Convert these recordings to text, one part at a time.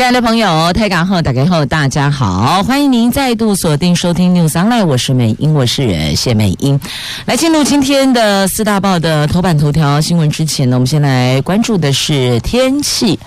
亲爱的朋友，台港后打开后，大家好，欢迎您再度锁定收听 News Online，我是美英，我是谢美英。来进入今天的四大报的头版头条新闻之前呢，我们先来关注的是天气。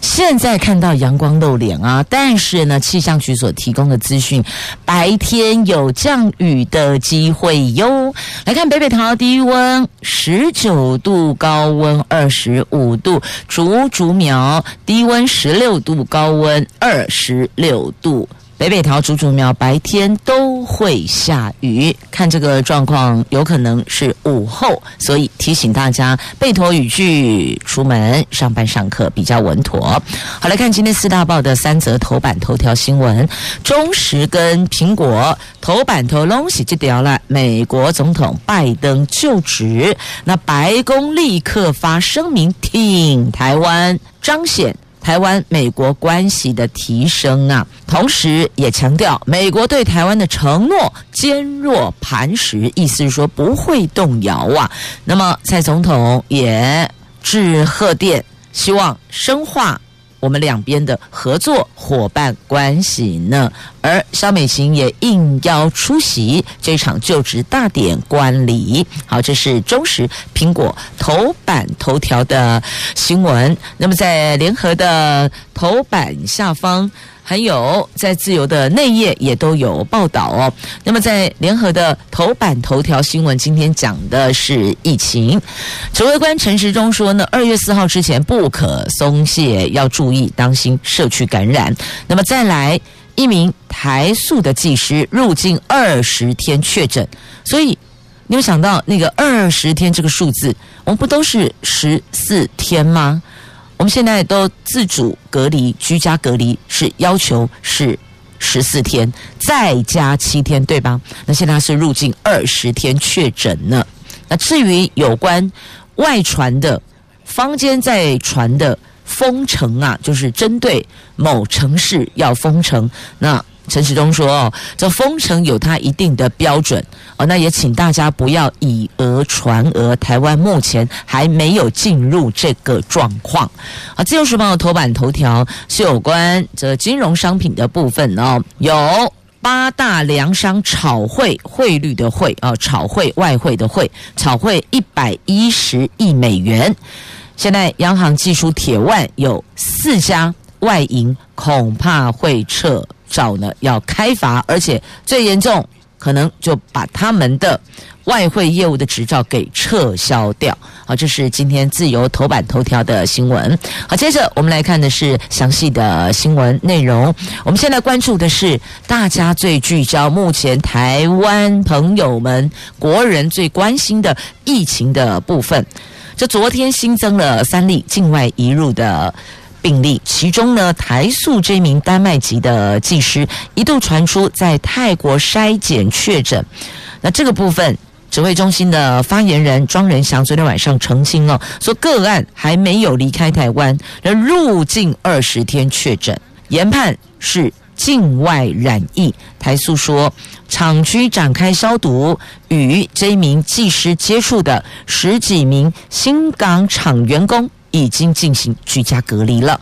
现在看到阳光露脸啊，但是呢，气象局所提供的资讯，白天有降雨的机会哟。来看北北桃低温十九度，高温二十五度；竹竹苗低温十六度。高温二十六度，北北桃竹竹苗白天都会下雨，看这个状况有可能是午后，所以提醒大家备妥雨具，出门上班上课比较稳妥。好，来看今天四大报的三则头版头条新闻，中时跟苹果头版头龙喜就掉了。美国总统拜登就职，那白宫立刻发声明挺台湾，彰显。台湾美国关系的提升啊，同时也强调美国对台湾的承诺坚若磐石，意思是说不会动摇啊。那么蔡总统也致贺电，希望深化。我们两边的合作伙伴关系呢？而萧美琴也应邀出席这场就职大典观礼。好，这是中时苹果头版头条的新闻。那么在联合的头版下方。还有在自由的内页也都有报道哦。那么在联合的头版头条新闻，今天讲的是疫情。指挥官陈时中说呢，二月四号之前不可松懈，要注意当心社区感染。那么再来一名台塑的技师入境二十天确诊，所以你有想到那个二十天这个数字，我们不都是十四天吗？我们现在都自主隔离、居家隔离，是要求是十四天，再加七天，对吧？那现在是入境二十天确诊呢。那至于有关外传的坊间在传的封城啊，就是针对某城市要封城，那。陈时中说：“哦，这封城有它一定的标准哦，那也请大家不要以讹传讹。台湾目前还没有进入这个状况。啊，自由时报的头版头条是有关这金融商品的部分哦，有八大粮商炒汇汇率的汇啊，炒汇外汇的汇，炒汇一百一十亿美元。现在央行祭出铁腕，有四家外银恐怕会撤。”照呢要开罚，而且最严重可能就把他们的外汇业务的执照给撤销掉。好，这是今天自由头版头条的新闻。好，接着我们来看的是详细的新闻内容。我们现在关注的是大家最聚焦，目前台湾朋友们国人最关心的疫情的部分。这昨天新增了三例境外移入的。病例，其中呢，台塑这名丹麦籍的技师一度传出在泰国筛检确诊。那这个部分，指挥中心的发言人庄人祥昨天晚上澄清了，说个案还没有离开台湾，而入境二十天确诊，研判是境外染疫。台塑说，厂区展开消毒，与这名技师接触的十几名新港厂员工。已经进行居家隔离了。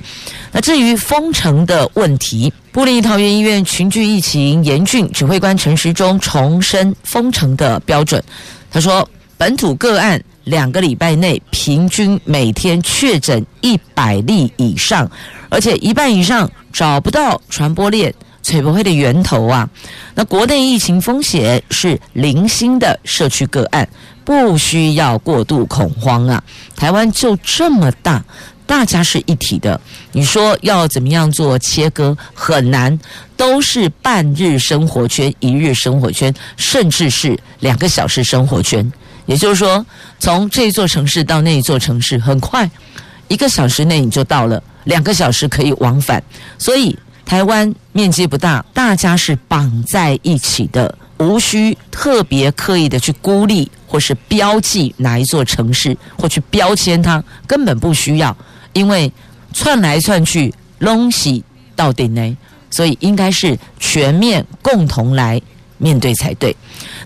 那至于封城的问题，部立桃园医院群聚疫情严峻，指挥官陈时中重申封城的标准。他说，本土个案两个礼拜内平均每天确诊一百例以上，而且一半以上找不到传播链。吹不会的源头啊，那国内疫情风险是零星的社区个案，不需要过度恐慌啊。台湾就这么大，大家是一体的。你说要怎么样做切割很难，都是半日生活圈、一日生活圈，甚至是两个小时生活圈。也就是说，从这座城市到那一座城市很快，一个小时内你就到了，两个小时可以往返，所以。台湾面积不大，大家是绑在一起的无需特别刻意的去孤立或是标记哪一座城市，或去标签它，根本不需要，因为窜来窜去，拢是到顶呢，所以应该是全面共同来面对才对。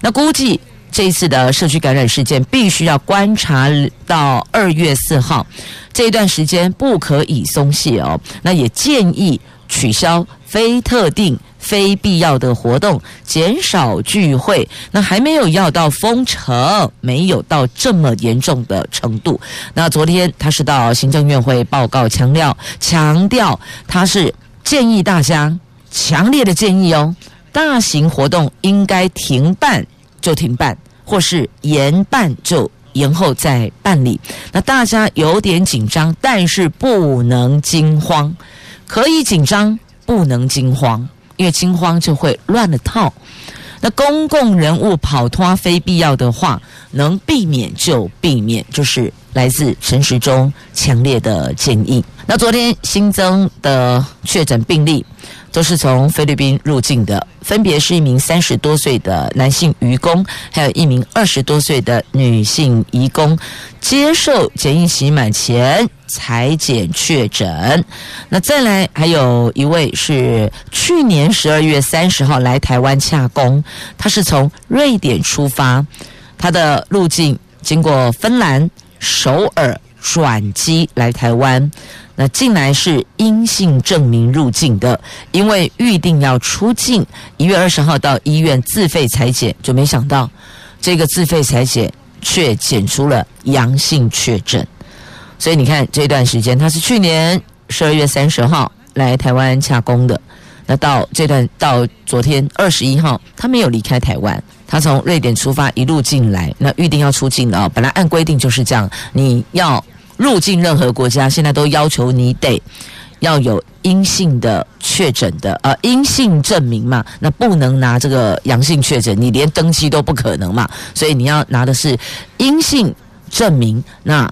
那估计这一次的社区感染事件，必须要观察到二月四号这段时间，不可以松懈哦。那也建议取消非特定。非必要的活动，减少聚会。那还没有要到封城，没有到这么严重的程度。那昨天他是到行政院会报告强调，强调他是建议大家强烈的建议哦，大型活动应该停办就停办，或是延办就延后再办理。那大家有点紧张，但是不能惊慌，可以紧张，不能惊慌。因为惊慌就会乱了套，那公共人物跑脱非必要的话，能避免就避免，就是来自陈时中强烈的建议。那昨天新增的确诊病例。都是从菲律宾入境的，分别是一名三十多岁的男性渔工，还有一名二十多岁的女性移工，接受检疫期满前采检确诊。那再来还有一位是去年十二月三十号来台湾洽公，他是从瑞典出发，他的路径经过芬兰、首尔转机来台湾。那进来是阴性证明入境的，因为预定要出境，一月二十号到医院自费采检，就没想到这个自费采检却检出了阳性确诊。所以你看这段时间，他是去年十二月三十号来台湾洽公的，那到这段到昨天二十一号，他没有离开台湾，他从瑞典出发一路进来，那预定要出境了，本来按规定就是这样，你要。入境任何国家，现在都要求你得要有阴性的确诊的呃阴性证明嘛，那不能拿这个阳性确诊，你连登机都不可能嘛，所以你要拿的是阴性证明，那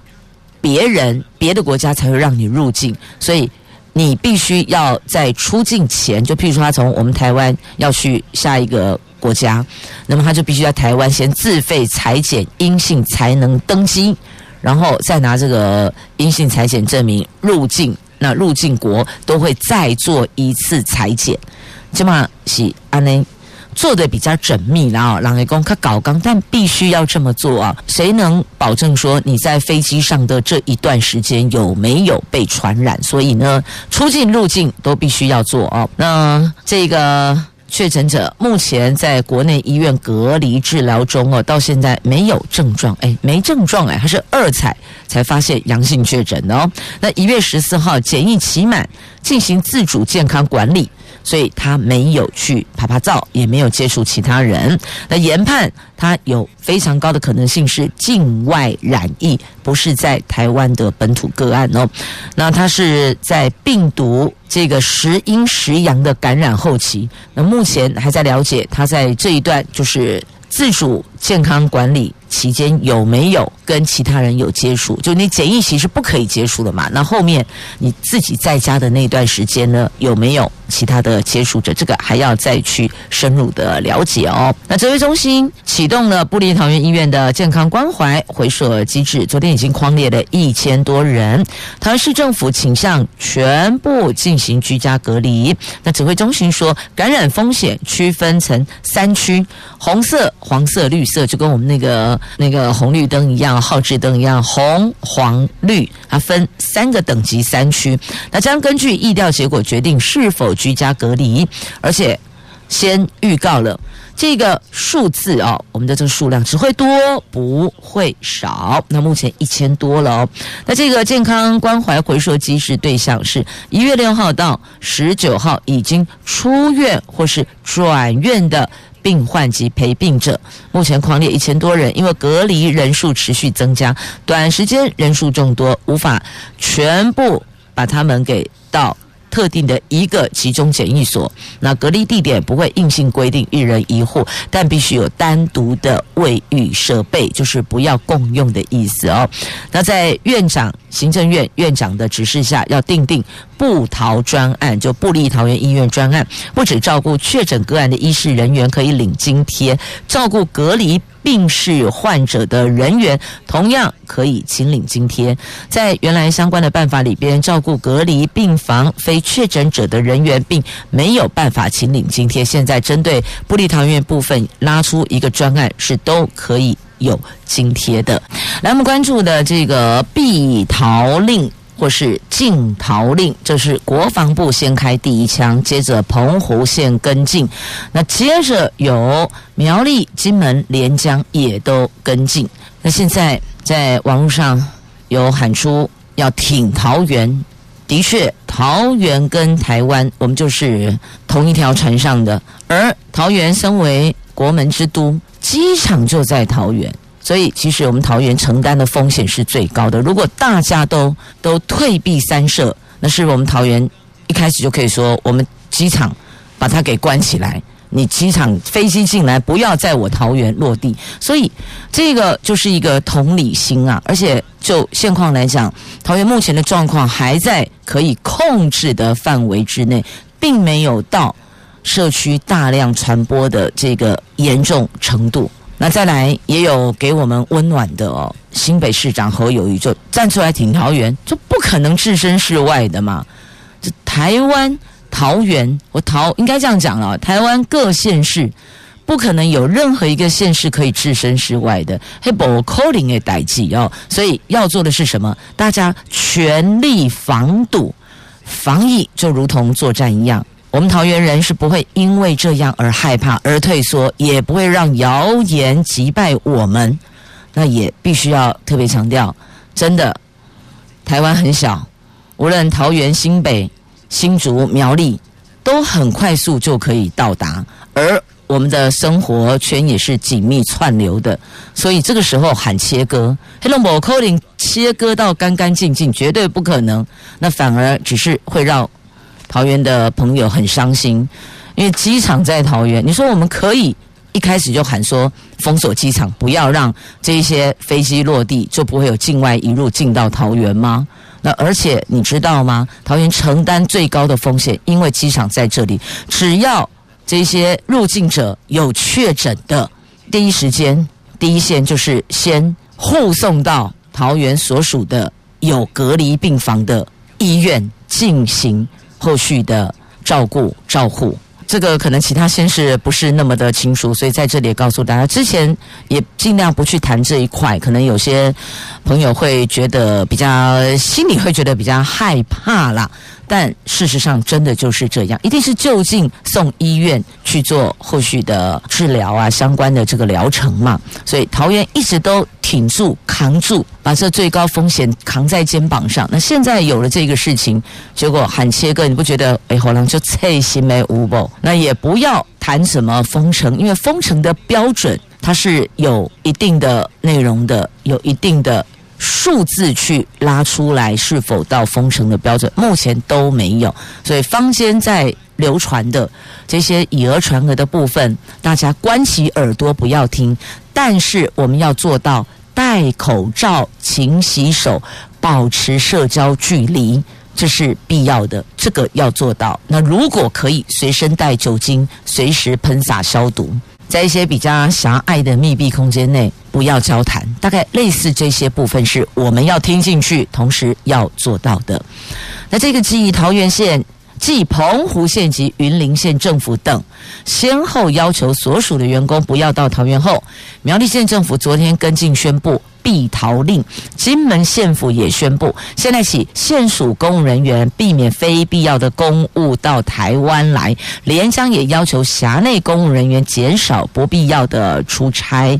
别人别的国家才会让你入境，所以你必须要在出境前，就譬如说他从我们台湾要去下一个国家，那么他就必须在台湾先自费裁剪阴性才能登机。然后再拿这个阴性裁剪证明入境，那入境国都会再做一次采检，起码是安内做的比较缜密，然后让员工他搞刚，但必须要这么做啊！谁能保证说你在飞机上的这一段时间有没有被传染？所以呢，出境入境都必须要做啊！那这个。确诊者目前在国内医院隔离治疗中哦，到现在没有症状，哎，没症状哎，还是二采才发现阳性确诊的哦。那一月十四号检疫期满，进行自主健康管理。所以他没有去拍拍照，也没有接触其他人。那研判他有非常高的可能性是境外染疫，不是在台湾的本土个案哦。那他是在病毒这个时阴时阳的感染后期。那目前还在了解他在这一段就是自主健康管理期间有没有跟其他人有接触？就你检疫期是不可以接触的嘛？那后面你自己在家的那段时间呢，有没有其他的接触者？这个还要再去深入的了解哦。那指挥中心启动了部立桃园医院的健康关怀回溯机制，昨天已经匡列了一千多人。桃园市政府倾向全部进行居家隔离。那指挥中心说，感染风险区分成三区：红色、黄色、绿色，就跟我们那个。那个红绿灯一样，号志灯一样，红、黄、绿，它分三个等级三区。那将根据疫调结果决定是否居家隔离，而且先预告了这个数字哦，我们的这个数量只会多不会少。那目前一千多了哦。那这个健康关怀回溯机制对象是一月六号到十九号已经出院或是转院的。病患及陪病者，目前狂列一千多人，因为隔离人数持续增加，短时间人数众多，无法全部把他们给到特定的一个集中检疫所。那隔离地点不会硬性规定一人一户，但必须有单独的卫浴设备，就是不要共用的意思哦。那在院长行政院院长的指示下，要订定布桃专案，就布立桃园医院专案，不只照顾确诊个案的医事人员可以领津贴，照顾隔离病逝患者的人员同样可以请领津贴。在原来相关的办法里边，照顾隔离病房非确诊者的人员并没有办法请领津贴。现在针对布立桃园部分拉出一个专案，是都可以有津贴的。来，我们关注的这个避桃令。或是禁桃令，这是国防部先开第一枪，接着澎湖县跟进，那接着有苗栗、金门、连江也都跟进。那现在在网络上有喊出要挺桃园，的确，桃园跟台湾我们就是同一条船上的，而桃园身为国门之都，机场就在桃园。所以，其实我们桃园承担的风险是最高的。如果大家都都退避三舍，那是我们桃园一开始就可以说，我们机场把它给关起来。你机场飞机进来，不要在我桃园落地。所以，这个就是一个同理心啊。而且，就现况来讲，桃园目前的状况还在可以控制的范围之内，并没有到社区大量传播的这个严重程度。那再来也有给我们温暖的哦，新北市长侯友谊就站出来挺桃园，就不可能置身事外的嘛。这台湾桃园，我桃应该这样讲了，台湾各县市不可能有任何一个县市可以置身事外的，黑不可能的代志哦。所以要做的是什么？大家全力防堵，防疫就如同作战一样。我们桃园人是不会因为这样而害怕而退缩，也不会让谣言击败我们。那也必须要特别强调，真的，台湾很小，无论桃园、新北、新竹、苗栗，都很快速就可以到达，而我们的生活圈也是紧密串流的。所以这个时候喊切割，黑龙江口令切割到干干净净，绝对不可能。那反而只是会让。桃园的朋友很伤心，因为机场在桃园。你说我们可以一开始就喊说封锁机场，不要让这些飞机落地，就不会有境外移入进到桃园吗？那而且你知道吗？桃园承担最高的风险，因为机场在这里，只要这些入境者有确诊的，第一时间第一线就是先护送到桃园所属的有隔离病房的医院进行。后续的照顾照护，这个可能其他先是不是那么的清楚，所以在这里也告诉大家，之前也尽量不去谈这一块，可能有些朋友会觉得比较心里会觉得比较害怕啦。但事实上，真的就是这样，一定是就近送医院去做后续的治疗啊，相关的这个疗程嘛。所以桃园一直都挺住、扛住，把这最高风险扛在肩膀上。那现在有了这个事情，结果喊切割，你不觉得？哎，好像就脆心没无不？那也不要谈什么封城，因为封城的标准它是有一定的内容的，有一定的。数字去拉出来是否到封城的标准，目前都没有。所以坊间在流传的这些以讹传讹的部分，大家关起耳朵不要听。但是我们要做到戴口罩、勤洗手、保持社交距离，这是必要的。这个要做到。那如果可以，随身带酒精，随时喷洒消毒。在一些比较狭隘的密闭空间内，不要交谈。大概类似这些部分是我们要听进去，同时要做到的。那这个记忆桃园县、继澎湖县及云林县政府等先后要求所属的员工不要到桃园后，苗栗县政府昨天跟进宣布。避桃令，金门县府也宣布，现在起县属公务人员避免非必要的公务到台湾来。连江也要求辖内公务人员减少不必要的出差。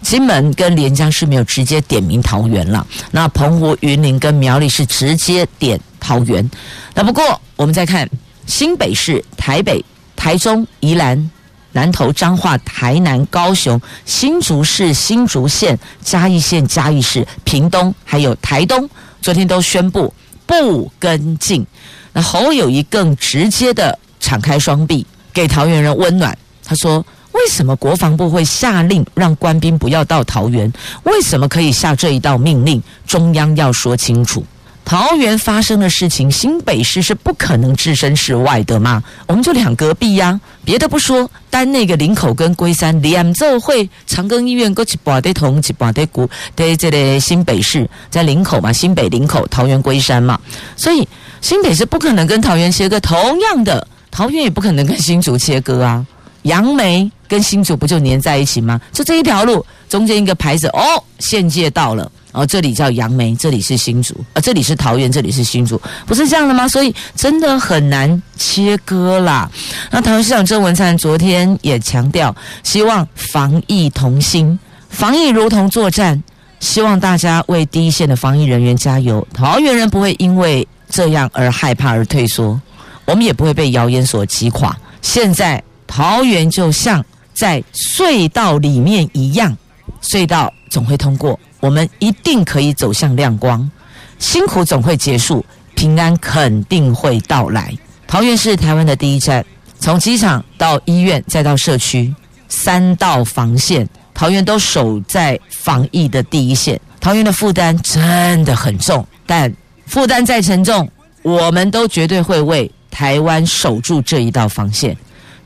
金门跟连江是没有直接点名桃园了，那澎湖、云林跟苗栗是直接点桃园。那不过我们再看新北市、台北、台中、宜兰。南投、彰化、台南、高雄、新竹市、新竹县、嘉义县、嘉义市、屏东，还有台东，昨天都宣布不跟进。那侯友谊更直接的敞开双臂，给桃园人温暖。他说：“为什么国防部会下令让官兵不要到桃园？为什么可以下这一道命令？中央要说清楚。”桃园发生的事情，新北市是不可能置身事外的嘛？我们就两隔壁呀、啊，别的不说，单那个林口跟龟山两座会，长庚医院过去拔的铜，去拔的古，对这里新北市在林口嘛，新北林口，桃园龟山嘛，所以新北市不可能跟桃园切割，同样的，桃园也不可能跟新竹切割啊。杨梅跟新竹不就粘在一起吗？就这一条路中间一个牌子，哦，县界到了。哦，这里叫杨梅，这里是新竹，啊，这里是桃园，这里是新竹，不是这样的吗？所以真的很难切割啦。那桃园市长郑文灿昨天也强调，希望防疫同心，防疫如同作战，希望大家为第一线的防疫人员加油。桃园人不会因为这样而害怕而退缩，我们也不会被谣言所击垮。现在桃园就像在隧道里面一样，隧道总会通过。我们一定可以走向亮光，辛苦总会结束，平安肯定会到来。桃园是台湾的第一站，从机场到医院再到社区，三道防线，桃园都守在防疫的第一线。桃园的负担真的很重，但负担再沉重，我们都绝对会为台湾守住这一道防线。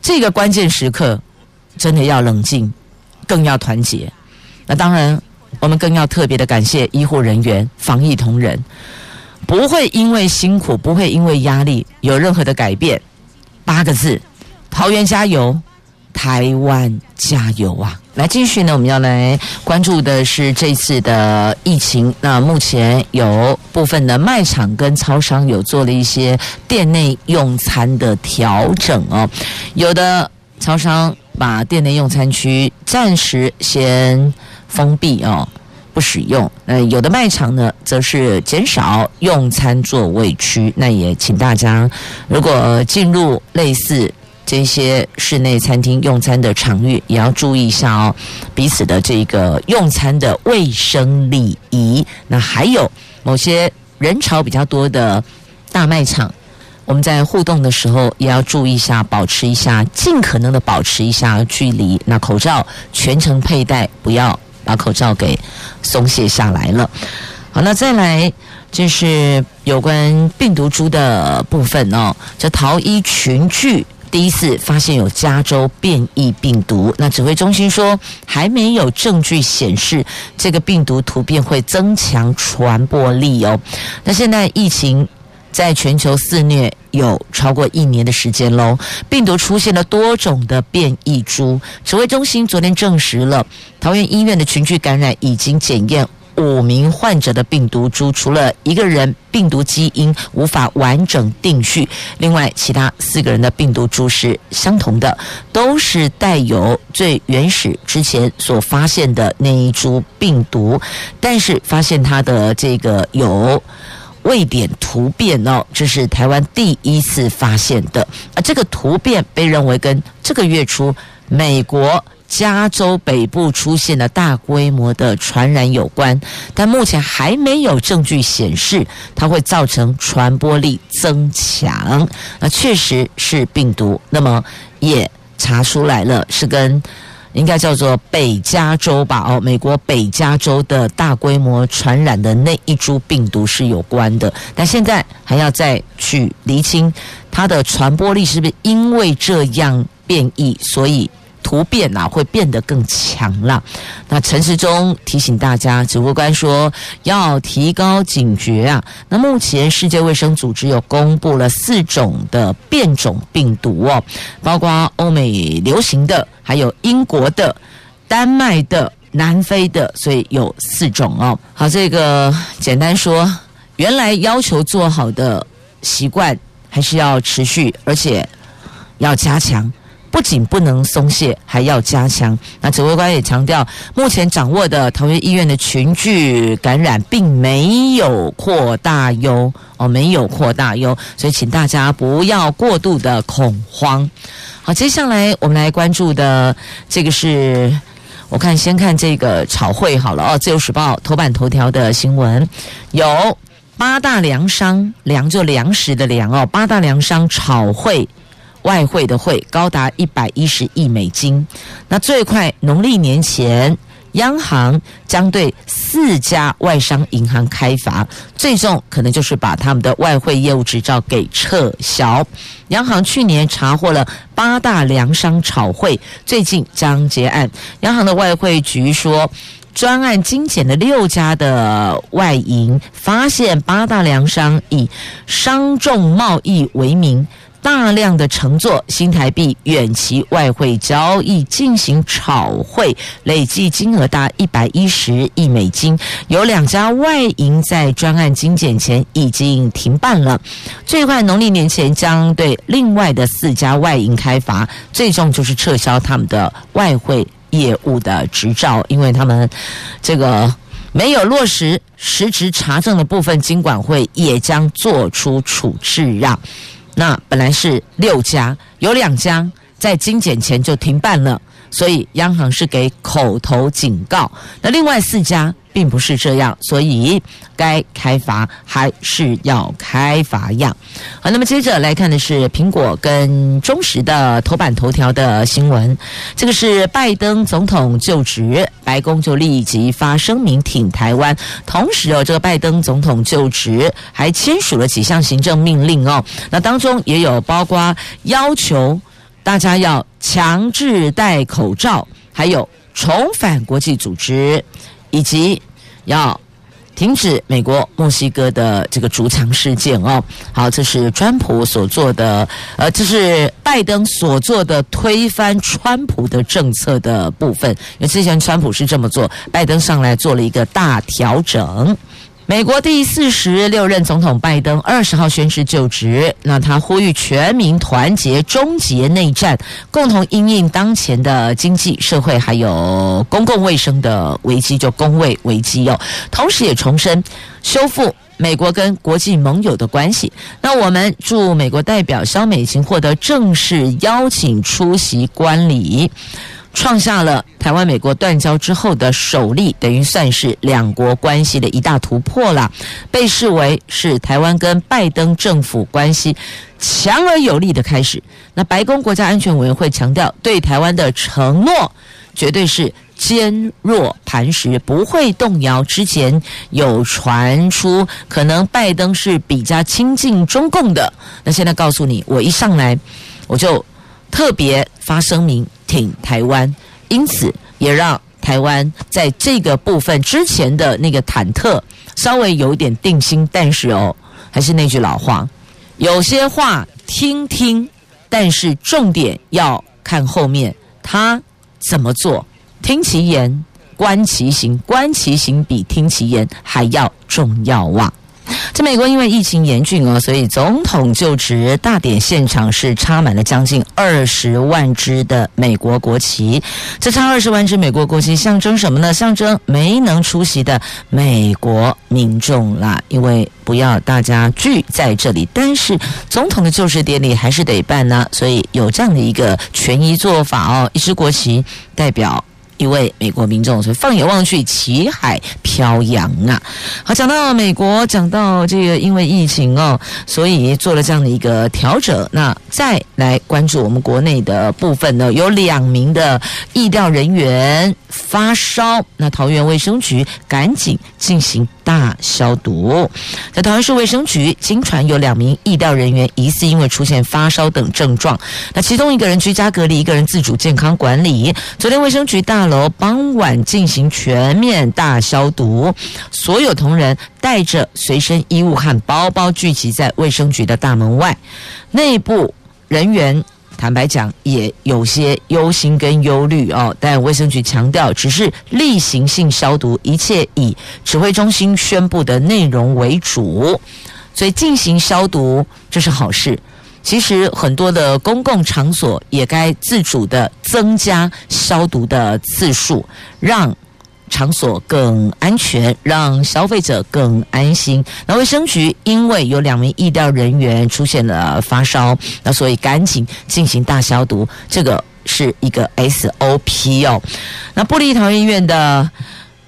这个关键时刻，真的要冷静，更要团结。那当然。我们更要特别的感谢医护人员、防疫同仁，不会因为辛苦，不会因为压力有任何的改变。八个字：桃园加油，台湾加油啊！来继续呢，我们要来关注的是这次的疫情。那目前有部分的卖场跟超商有做了一些店内用餐的调整哦，有的超商把店内用餐区暂时先。封闭哦，不使用。那，有的卖场呢，则是减少用餐座位区。那也请大家，如果进入类似这些室内餐厅用餐的场域，也要注意一下哦，彼此的这个用餐的卫生礼仪。那还有某些人潮比较多的大卖场，我们在互动的时候也要注意一下，保持一下，尽可能的保持一下距离。那口罩全程佩戴，不要。把口罩给松懈下来了。好，那再来就是有关病毒株的部分哦。这桃医群聚第一次发现有加州变异病毒，那指挥中心说还没有证据显示这个病毒突变会增强传播力哦。那现在疫情。在全球肆虐有超过一年的时间喽，病毒出现了多种的变异株。指挥中心昨天证实了，桃园医院的群聚感染已经检验五名患者的病毒株，除了一个人病毒基因无法完整定序，另外其他四个人的病毒株是相同的，都是带有最原始之前所发现的那一株病毒，但是发现它的这个有。位点突变哦，这是台湾第一次发现的。而这个突变被认为跟这个月初美国加州北部出现的大规模的传染有关，但目前还没有证据显示它会造成传播力增强。那确实是病毒，那么也查出来了，是跟。应该叫做北加州吧？哦，美国北加州的大规模传染的那一株病毒是有关的，但现在还要再去厘清它的传播力是不是因为这样变异，所以。突变啊，会变得更强了。那陈时中提醒大家，指挥官说要提高警觉啊。那目前世界卫生组织有公布了四种的变种病毒哦，包括欧美流行的，还有英国的、丹麦的、南非的，所以有四种哦。好，这个简单说，原来要求做好的习惯还是要持续，而且要加强。不仅不能松懈，还要加强。那指挥官也强调，目前掌握的桃园医院的群聚感染并没有扩大哟，哦，没有扩大哟，所以请大家不要过度的恐慌。好，接下来我们来关注的这个是，我看先看这个炒汇好了哦，《自由时报》头版头条的新闻有八大粮商，粮就粮食的粮哦，八大粮商炒汇。外汇的汇高达一百一十亿美金，那最快农历年前央行将对四家外商银行开罚，最终可能就是把他们的外汇业务执照给撤销。央行去年查获了八大粮商炒汇，最近将结案。央行的外汇局说。专案精简的六家的外银，发现八大粮商以商重贸易为名，大量的乘坐新台币远期外汇交易进行炒汇，累计金额达一百一十亿美金。有两家外银在专案精简前已经停办了，最快农历年前将对另外的四家外银开罚，最终就是撤销他们的外汇。业务的执照，因为他们这个没有落实实质查证的部分，金管会也将做出处置让。那本来是六家，有两家在精简前就停办了，所以央行是给口头警告。那另外四家。并不是这样，所以该开罚还是要开罚样。好，那么接着来看的是苹果跟中时的头版头条的新闻。这个是拜登总统就职，白宫就立即发声明挺台湾。同时哦，这个拜登总统就职还签署了几项行政命令哦。那当中也有包括要求大家要强制戴口罩，还有重返国际组织。以及要停止美国墨西哥的这个筑墙事件哦，好，这是川普所做的，呃，这是拜登所做的推翻川普的政策的部分。因为之前川普是这么做，拜登上来做了一个大调整。美国第四十六任总统拜登二十号宣誓就职，那他呼吁全民团结，终结内战，共同应应当前的经济社会还有公共卫生的危机，就公卫危机哦。同时也重申修复美国跟国际盟友的关系。那我们驻美国代表肖美琴获得正式邀请出席观礼。创下了台湾美国断交之后的首例，等于算是两国关系的一大突破了，被视为是台湾跟拜登政府关系强而有力的开始。那白宫国家安全委员会强调，对台湾的承诺绝对是坚若磐石，不会动摇。之前有传出可能拜登是比较亲近中共的，那现在告诉你，我一上来我就特别发声明。挺台湾，因此也让台湾在这个部分之前的那个忐忑稍微有点定心。但是哦，还是那句老话，有些话听听，但是重点要看后面他怎么做。听其言，观其行，观其行比听其言还要重要哇！在美国，因为疫情严峻哦，所以总统就职大典现场是插满了将近二十万支的美国国旗。这插二十万支美国国旗象征什么呢？象征没能出席的美国民众啦。因为不要大家聚在这里，但是总统的就职典礼还是得办呢，所以有这样的一个权宜做法哦，一支国旗代表。一位美国民众，所以放眼望去，旗海飘扬啊！好，讲到美国，讲到这个因为疫情哦，所以做了这样的一个调整。那再来关注我们国内的部分呢，有两名的疫调人员发烧，那桃园卫生局赶紧进行大消毒。在桃园市卫生局，经传有两名疫调人员疑似因为出现发烧等症状，那其中一个人居家隔离，一个人自主健康管理。昨天卫生局大楼傍晚进行全面大消毒，所有同仁带着随身衣物和包包聚集在卫生局的大门外。内部人员坦白讲也有些忧心跟忧虑哦，但卫生局强调只是例行性消毒，一切以指挥中心宣布的内容为主，所以进行消毒这是好事。其实很多的公共场所也该自主的增加消毒的次数，让场所更安全，让消费者更安心。那卫生局因为有两名医疗人员出现了发烧，那所以赶紧进行大消毒，这个是一个 SOP 哦。那布立桃园医院的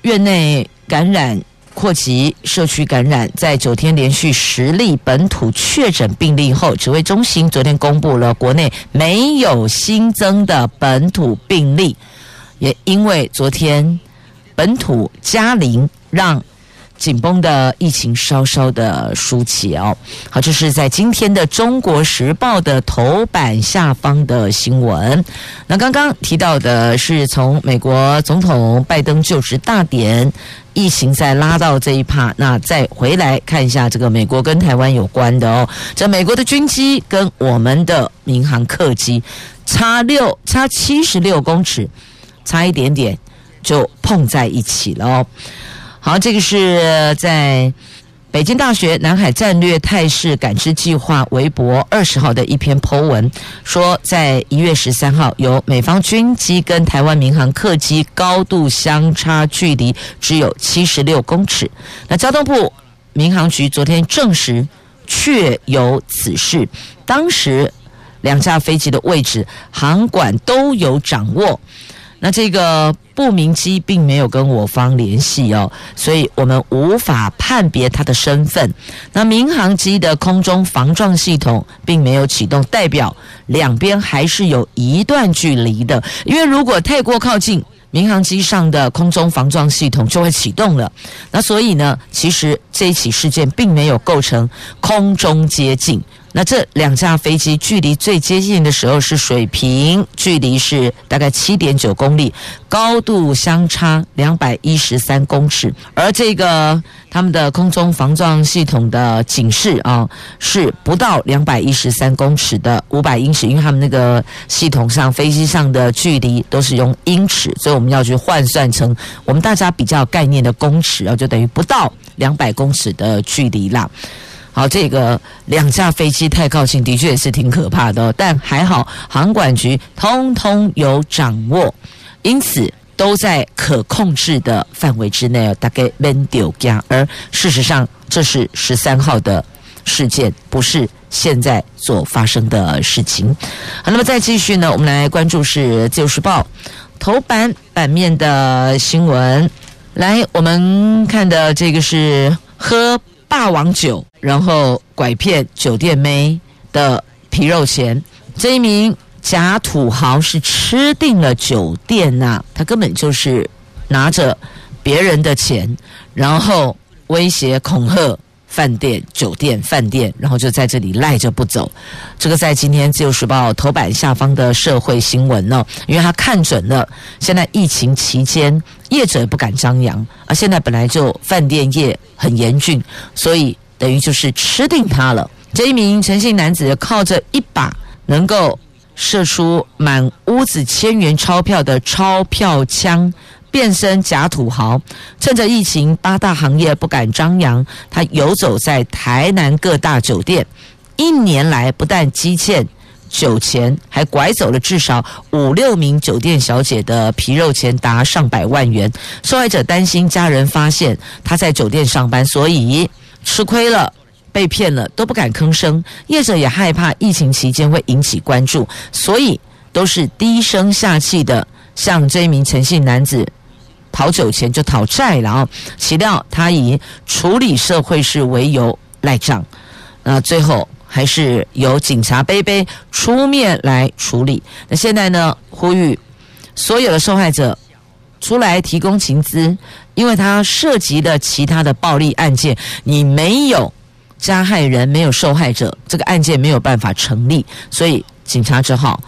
院内感染。扩及社区感染，在九天连续十例本土确诊病例后，指挥中心昨天公布了国内没有新增的本土病例。也因为昨天本土加零，让。紧绷的疫情稍稍的舒起哦，好，这是在今天的《中国时报》的头版下方的新闻。那刚刚提到的是从美国总统拜登就职大典，疫情再拉到这一趴，那再回来看一下这个美国跟台湾有关的哦。这美国的军机跟我们的民航客机差六差七十六公尺，差一点点就碰在一起了哦。好，这个是在北京大学南海战略态势感知计划微博二十号的一篇 po 文，说在一月十三号，有美方军机跟台湾民航客机高度相差距离只有七十六公尺。那交通部民航局昨天证实确有此事，当时两架飞机的位置航管都有掌握。那这个不明机并没有跟我方联系哦，所以我们无法判别他的身份。那民航机的空中防撞系统并没有启动，代表两边还是有一段距离的。因为如果太过靠近，民航机上的空中防撞系统就会启动了。那所以呢，其实这一起事件并没有构成空中接近。那这两架飞机距离最接近的时候是水平，距离是大概七点九公里，高度相差两百一十三公尺，而这个他们的空中防撞系统的警示啊，是不到两百一十三公尺的五百英尺，因为他们那个系统上飞机上的距离都是用英尺，所以我们要去换算成我们大家比较概念的公尺啊，就等于不到两百公尺的距离啦。好，这个两架飞机太靠近，的确也是挺可怕的。但还好，航管局通通有掌握，因此都在可控制的范围之内。大概没丢家，而事实上，这是十三号的事件，不是现在所发生的事情。好，那么再继续呢，我们来关注是《自由时报》头版版面的新闻。来，我们看的这个是喝。霸王酒，然后拐骗酒店妹的皮肉钱。这一名假土豪是吃定了酒店呐、他根本就是拿着别人的钱，然后威胁恐吓饭店、酒店、饭店，然后就在这里赖着不走。这个在今天《自由时报》头版下方的社会新闻呢，因为他看准了现在疫情期间。业者也不敢张扬，而现在本来就饭店业很严峻，所以等于就是吃定他了。这一名陈姓男子靠着一把能够射出满屋子千元钞票的钞票枪，变身假土豪，趁着疫情八大行业不敢张扬，他游走在台南各大酒店，一年来不但积欠。酒钱还拐走了至少五六名酒店小姐的皮肉钱，达上百万元。受害者担心家人发现他在酒店上班，所以吃亏了、被骗了都不敢吭声。业者也害怕疫情期间会引起关注，所以都是低声下气的向这一名陈姓男子讨酒钱，就讨债了啊！岂料他以处理社会事为由赖账，那最后。还是由警察杯杯出面来处理。那现在呢？呼吁所有的受害者出来提供情资，因为他涉及的其他的暴力案件，你没有加害人，没有受害者，这个案件没有办法成立，所以警察只好。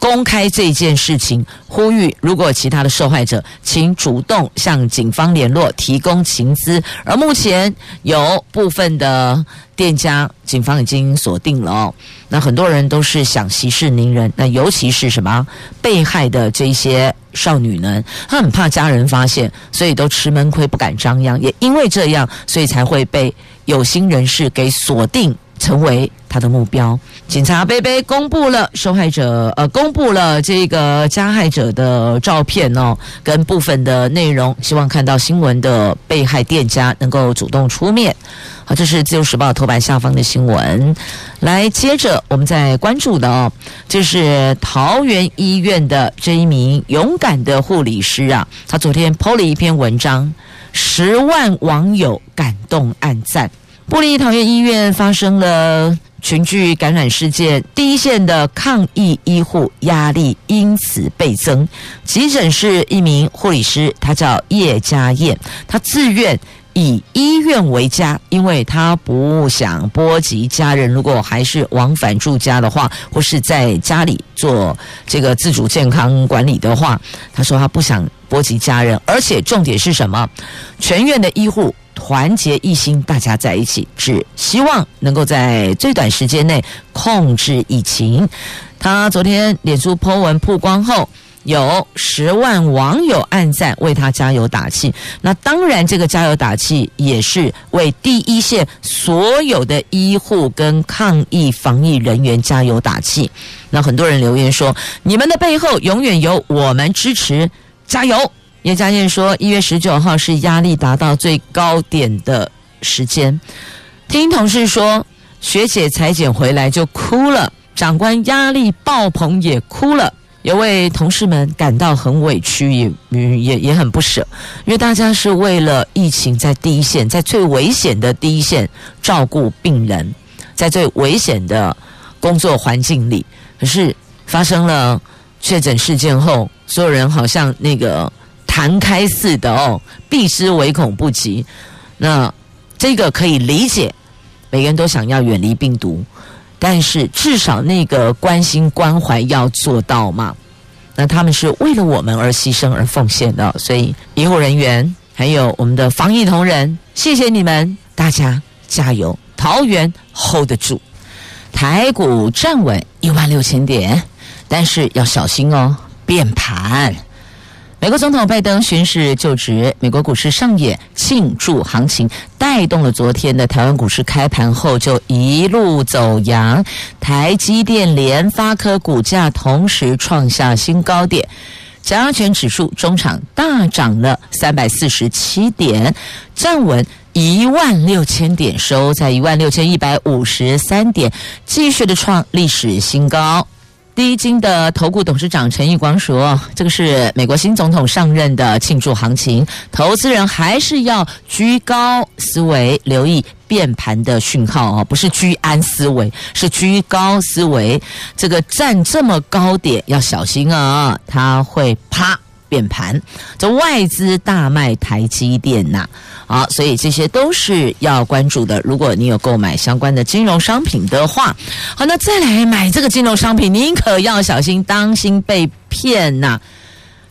公开这件事情，呼吁如果其他的受害者，请主动向警方联络，提供情资。而目前有部分的店家，警方已经锁定了哦。那很多人都是想息事宁人，那尤其是什么被害的这些少女呢？她很怕家人发现，所以都吃闷亏，不敢张扬。也因为这样，所以才会被有心人士给锁定。成为他的目标。警察杯杯公布了受害者，呃，公布了这个加害者的照片哦，跟部分的内容，希望看到新闻的被害店家能够主动出面。好，这是自由时报头版下方的新闻。来，接着我们再关注的哦，就是桃园医院的这一名勇敢的护理师啊，他昨天 PO 了一篇文章，十万网友感动按赞。部立桃园医院发生了群聚感染事件，第一线的抗疫医护压力因此倍增。急诊室一名护理师，他叫叶家燕，他自愿以医院为家，因为他不想波及家人。如果还是往返住家的话，或是在家里做这个自主健康管理的话，他说他不想波及家人，而且重点是什么？全院的医护。团结一心，大家在一起，只希望能够在最短时间内控制疫情。他昨天脸书 po 文曝光后，有十万网友按赞为他加油打气。那当然，这个加油打气也是为第一线所有的医护跟抗疫防疫人员加油打气。那很多人留言说：“你们的背后永远有我们支持，加油！”叶家燕说：“一月十九号是压力达到最高点的时间。听同事说，学姐裁剪回来就哭了，长官压力爆棚也哭了，有为同事们感到很委屈，也也也很不舍，因为大家是为了疫情在第一线，在最危险的第一线照顾病人，在最危险的工作环境里，可是发生了确诊事件后，所有人好像那个。”弹开似的哦，避之唯恐不及。那这个可以理解，每个人都想要远离病毒，但是至少那个关心关怀要做到嘛。那他们是为了我们而牺牲而奉献的，所以医护人员还有我们的防疫同仁，谢谢你们，大家加油！桃园 hold 得住，台股站稳一万六千点，但是要小心哦，变盘。美国总统拜登宣誓就职，美国股市上演庆祝行情，带动了昨天的台湾股市开盘后就一路走扬，台积电、联发科股价同时创下新高点，加权指数中场大涨了三百四十七点，站稳一万六千点，收在一万六千一百五十三点，继续的创历史新高。第一金的投顾董事长陈义光说：“这个是美国新总统上任的庆祝行情，投资人还是要居高思维，留意变盘的讯号哦，不是居安思维，是居高思维。这个站这么高点要小心啊，它会啪。”变盘，这外资大卖台积电呐，好，所以这些都是要关注的。如果你有购买相关的金融商品的话，好，那再来买这个金融商品，您可要小心，当心被骗呐！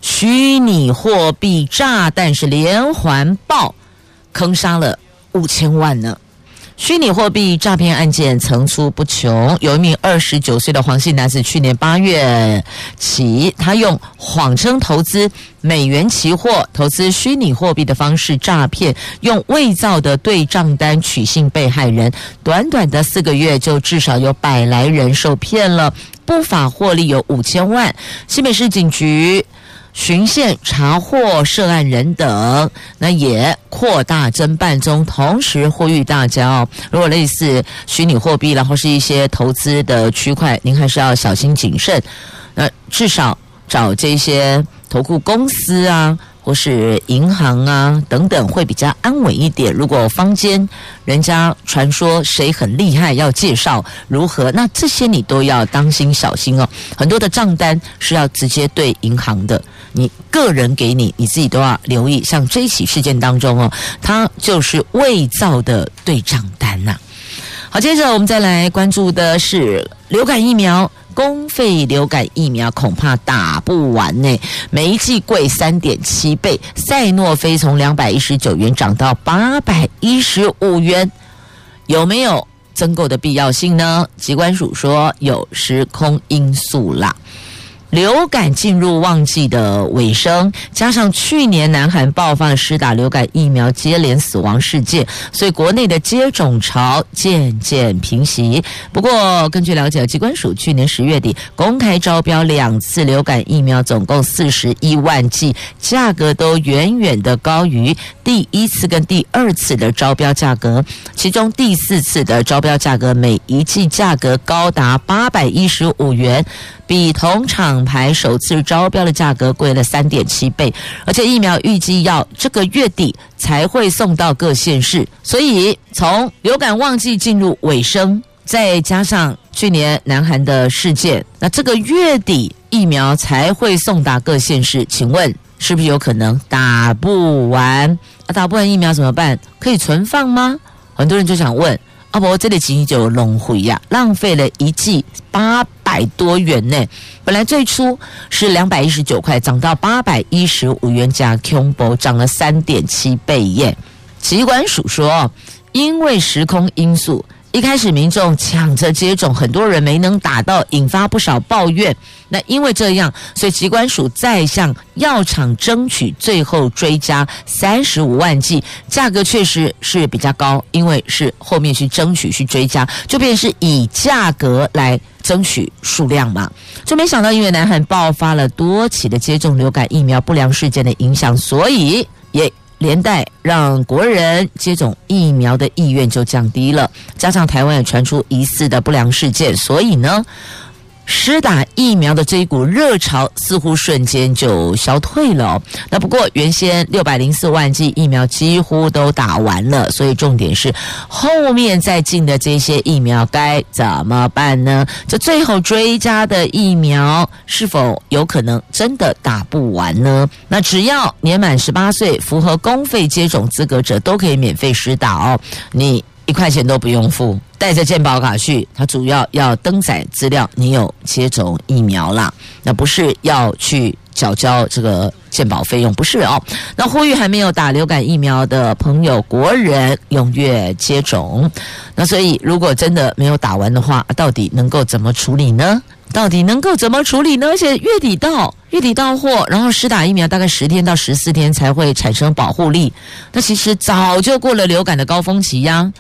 虚拟货币炸弹是连环爆，坑杀了五千万呢。虚拟货币诈骗案件层出不穷，有一名二十九岁的黄姓男子，去年八月起，他用谎称投资美元期货、投资虚拟货币的方式诈骗，用伪造的对账单取信被害人，短短的四个月就至少有百来人受骗了，不法获利有五千万。新北市警局。巡线查获涉案人等，那也扩大侦办中。同时呼吁大家哦，如果类似虚拟货币，然后是一些投资的区块，您还是要小心谨慎。那至少找这些投顾公司啊。或是银行啊等等会比较安稳一点。如果坊间人家传说谁很厉害，要介绍如何，那这些你都要当心小心哦。很多的账单是要直接对银行的，你个人给你，你自己都要留意。像这一起事件当中哦，它就是伪造的对账单呐。好，接着我们再来关注的是流感疫苗。公费流感疫苗恐怕打不完呢，每一剂贵三点七倍，赛诺菲从两百一十九元涨到八百一十五元，有没有增购的必要性呢？机关署说有时空因素啦。流感进入旺季的尾声，加上去年南韩爆发施打流感疫苗接连死亡事件，所以国内的接种潮渐渐平息。不过，根据了解，机关署去年十月底公开招标两次流感疫苗，总共四十一万剂，价格都远远的高于第一次跟第二次的招标价格。其中第四次的招标价格，每一剂价格高达八百一十五元。比同厂牌首次招标的价格贵了三点七倍，而且疫苗预计要这个月底才会送到各县市，所以从流感旺季进入尾声。再加上去年南韩的事件，那这个月底疫苗才会送达各县市，请问是不是有可能打不完？啊，打不完疫苗怎么办？可以存放吗？很多人就想问。啊不，这里仅仅就浪费呀，浪费了一季八百多元呢。本来最初是两百一十九块，涨到八百一十五元加 c o b o 涨了三点七倍耶。疾管署说，因为时空因素。一开始民众抢着接种，很多人没能打到，引发不少抱怨。那因为这样，所以疾管署再向药厂争取，最后追加三十五万剂，价格确实是比较高，因为是后面去争取去追加，就变是以价格来争取数量嘛。就没想到，因为南韩爆发了多起的接种流感疫苗不良事件的影响，所以也。连带让国人接种疫苗的意愿就降低了，加上台湾也传出疑似的不良事件，所以呢。施打疫苗的这一股热潮似乎瞬间就消退了。那不过原先六百零四万剂疫苗几乎都打完了，所以重点是后面再进的这些疫苗该怎么办呢？这最后追加的疫苗是否有可能真的打不完呢？那只要年满十八岁、符合公费接种资格者都可以免费施打哦。你。一块钱都不用付，带着健保卡去。它主要要登载资料，你有接种疫苗啦，那不是要去缴交这个健保费用，不是哦。那呼吁还没有打流感疫苗的朋友，国人踊跃接种。那所以，如果真的没有打完的话，到底能够怎么处理呢？到底能够怎么处理呢？而且月底到，月底到货，然后施打疫苗大概十天到十四天才会产生保护力。那其实早就过了流感的高峰期呀。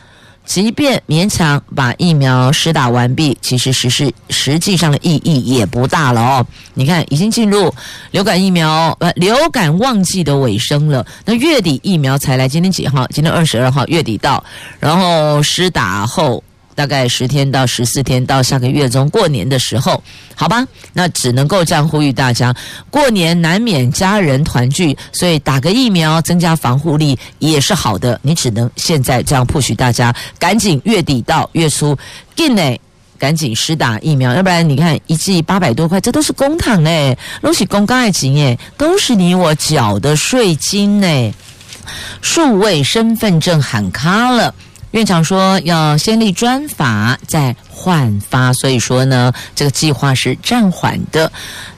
即便勉强把疫苗施打完毕，其实实施实际上的意义也不大了哦。你看，已经进入流感疫苗呃流感旺季的尾声了。那月底疫苗才来，今天几号？今天二十二号，月底到，然后施打后。大概十天到十四天，到下个月中过年的时候，好吧，那只能够这样呼吁大家。过年难免家人团聚，所以打个疫苗增加防护力也是好的。你只能现在这样 push 大家，赶紧月底到月初，进内赶紧施打疫苗，要不然你看一剂八百多块，这都是公帑哎，都是公家的钱哎，都是你我缴的税金哎，数位身份证喊卡了。院长说要先立专法再换发，所以说呢，这个计划是暂缓的。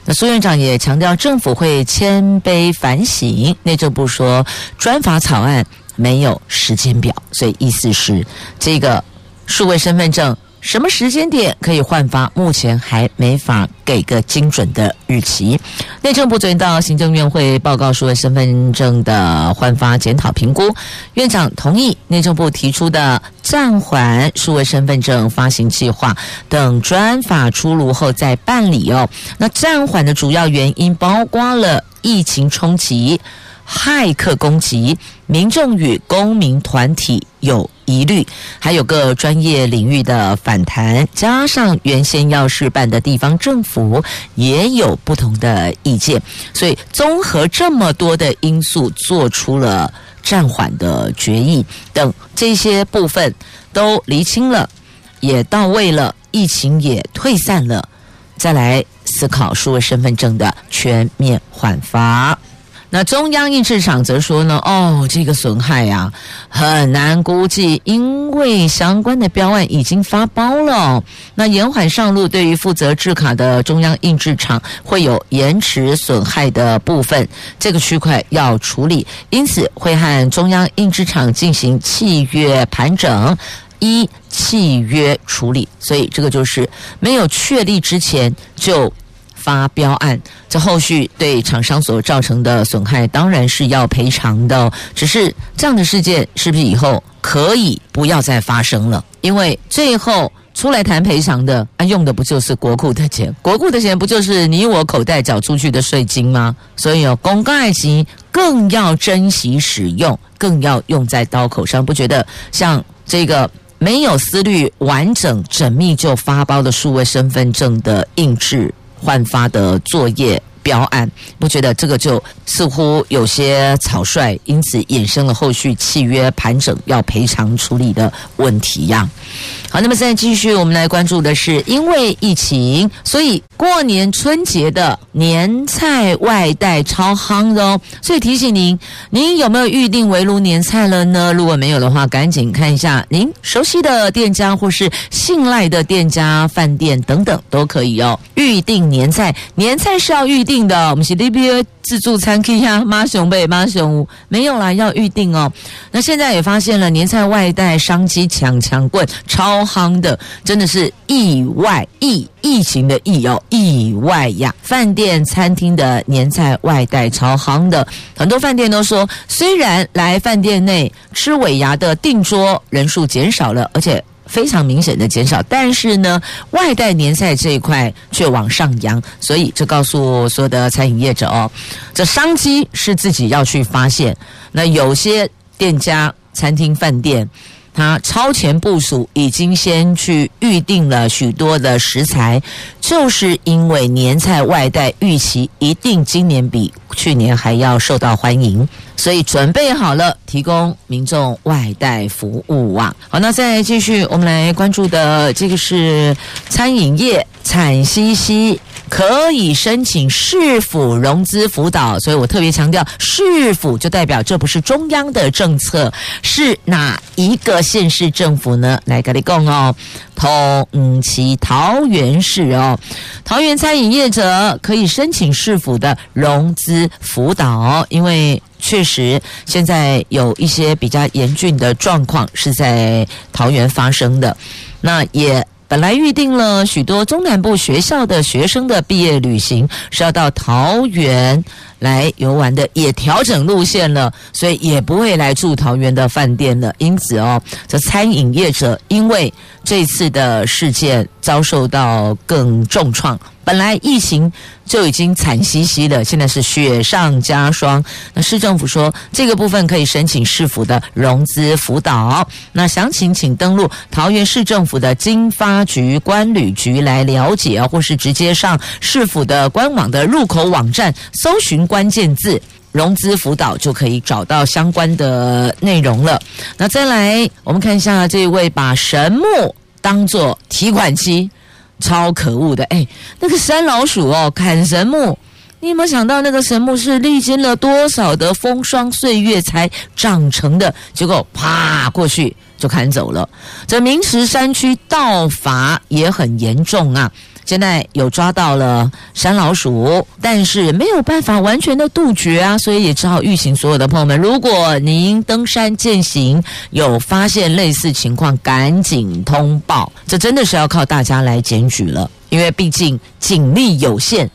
那苏院长也强调，政府会谦卑反省。内政部说专法草案没有时间表，所以意思是这个数位身份证。什么时间点可以换发？目前还没法给个精准的日期。内政部昨天到行政院会报告数位身份证的换发检讨评估，院长同意内政部提出的暂缓数位身份证发行计划，等专法出炉后再办理哦。那暂缓的主要原因包括了疫情冲击。骇客攻击，民众与公民团体有疑虑，还有个专业领域的反弹，加上原先要试办的地方政府也有不同的意见，所以综合这么多的因素，做出了暂缓的决议。等这些部分都厘清了，也到位了，疫情也退散了，再来思考数位身份证的全面换发。那中央印制厂则说呢，哦，这个损害呀，很难估计，因为相关的标案已经发包了。那延缓上路，对于负责制卡的中央印制厂会有延迟损害的部分，这个区块要处理，因此会和中央印制厂进行契约盘整，一契约处理。所以这个就是没有确立之前就。发标案，这后续对厂商所造成的损害当然是要赔偿的。只是这样的事件是不是以后可以不要再发生了？因为最后出来谈赔偿的，啊，用的不就是国库的钱？国库的钱不就是你我口袋缴出去的税金吗？所以哦，公共爱情更要珍惜使用，更要用在刀口上。不觉得像这个没有思虑完整缜密就发包的数位身份证的印制？焕发的作业标案，我觉得这个就似乎有些草率，因此衍生了后续契约盘整要赔偿处理的问题呀。好，那么现在继续，我们来关注的是，因为疫情，所以过年春节的年菜外带超夯的哦。所以提醒您，您有没有预定围炉年菜了呢？如果没有的话，赶紧看一下您熟悉的店家或是信赖的店家、饭店等等都可以哦。预定年菜，年菜是要预定定的。我们是 DBA 自助餐厅呀，妈熊贝妈熊没有啦，要预定哦。那现在也发现了年菜外带商机抢抢棍，超夯的，真的是意外疫疫情的疫哦，意外呀！饭店餐厅的年菜外带超夯的，很多饭店都说，虽然来饭店内吃尾牙的订桌人数减少了，而且。非常明显的减少，但是呢，外带年菜这一块却往上扬，所以这告诉所有的餐饮业者哦，这商机是自己要去发现。那有些店家、餐厅、饭店。他超前部署，已经先去预定了许多的食材，就是因为年菜外带预期一定今年比去年还要受到欢迎，所以准备好了提供民众外带服务啊。好，那再继续，我们来关注的这个是餐饮业惨兮兮。可以申请市府融资辅导，所以我特别强调，市府就代表这不是中央的政策，是哪一个县市政府呢？来跟你讲哦，同其桃园市哦，桃园餐饮业者可以申请市府的融资辅导，因为确实现在有一些比较严峻的状况是在桃园发生的，那也。本来预定了许多中南部学校的学生的毕业旅行是要到桃园来游玩的，也调整路线了，所以也不会来住桃园的饭店了。因此哦，这餐饮业者因为这次的事件遭受到更重创。本来疫情就已经惨兮兮的，现在是雪上加霜。那市政府说，这个部分可以申请市府的融资辅导。那详情请登录桃园市政府的经发局官旅局来了解，或是直接上市府的官网的入口网站搜寻关键字“融资辅导”，就可以找到相关的内容了。那再来，我们看一下这位把神木当做提款机。超可恶的！哎，那个山老鼠哦，砍神木，你有没有想到那个神木是历经了多少的风霜岁月才长成的？结果啪过去就砍走了。这明石山区盗伐也很严重啊。现在有抓到了山老鼠，但是没有办法完全的杜绝啊，所以也只好预请所有的朋友们，如果您登山践行有发现类似情况，赶紧通报，这真的是要靠大家来检举了，因为毕竟警力有限。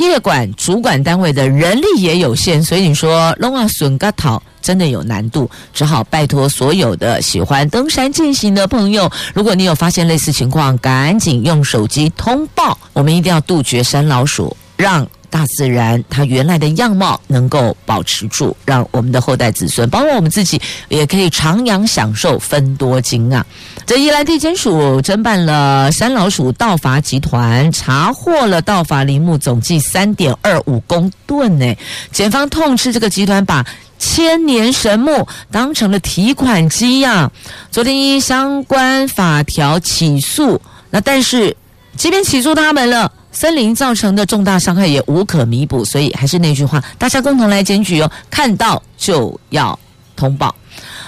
业管主管单位的人力也有限，所以你说弄啊笋个头真的有难度，只好拜托所有的喜欢登山进行的朋友，如果你有发现类似情况，赶紧用手机通报，我们一定要杜绝山老鼠，让。大自然它原来的样貌能够保持住，让我们的后代子孙，包括我们自己，也可以徜徉享受分多金啊！这宜兰地检署侦办了山老鼠盗伐集团，查获了盗伐林木总计三点二五公吨呢。检方痛斥这个集团把千年神木当成了提款机呀、啊！昨天依相关法条起诉，那但是即便起诉他们了。森林造成的重大伤害也无可弥补，所以还是那句话，大家共同来检举哦，看到就要通报。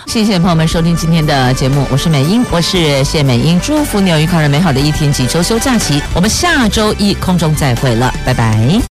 谢谢朋友们收听今天的节目，我是美英，我是谢美英，祝福你有愉快而美好的一天及周休假期，我们下周一空中再会了，拜拜。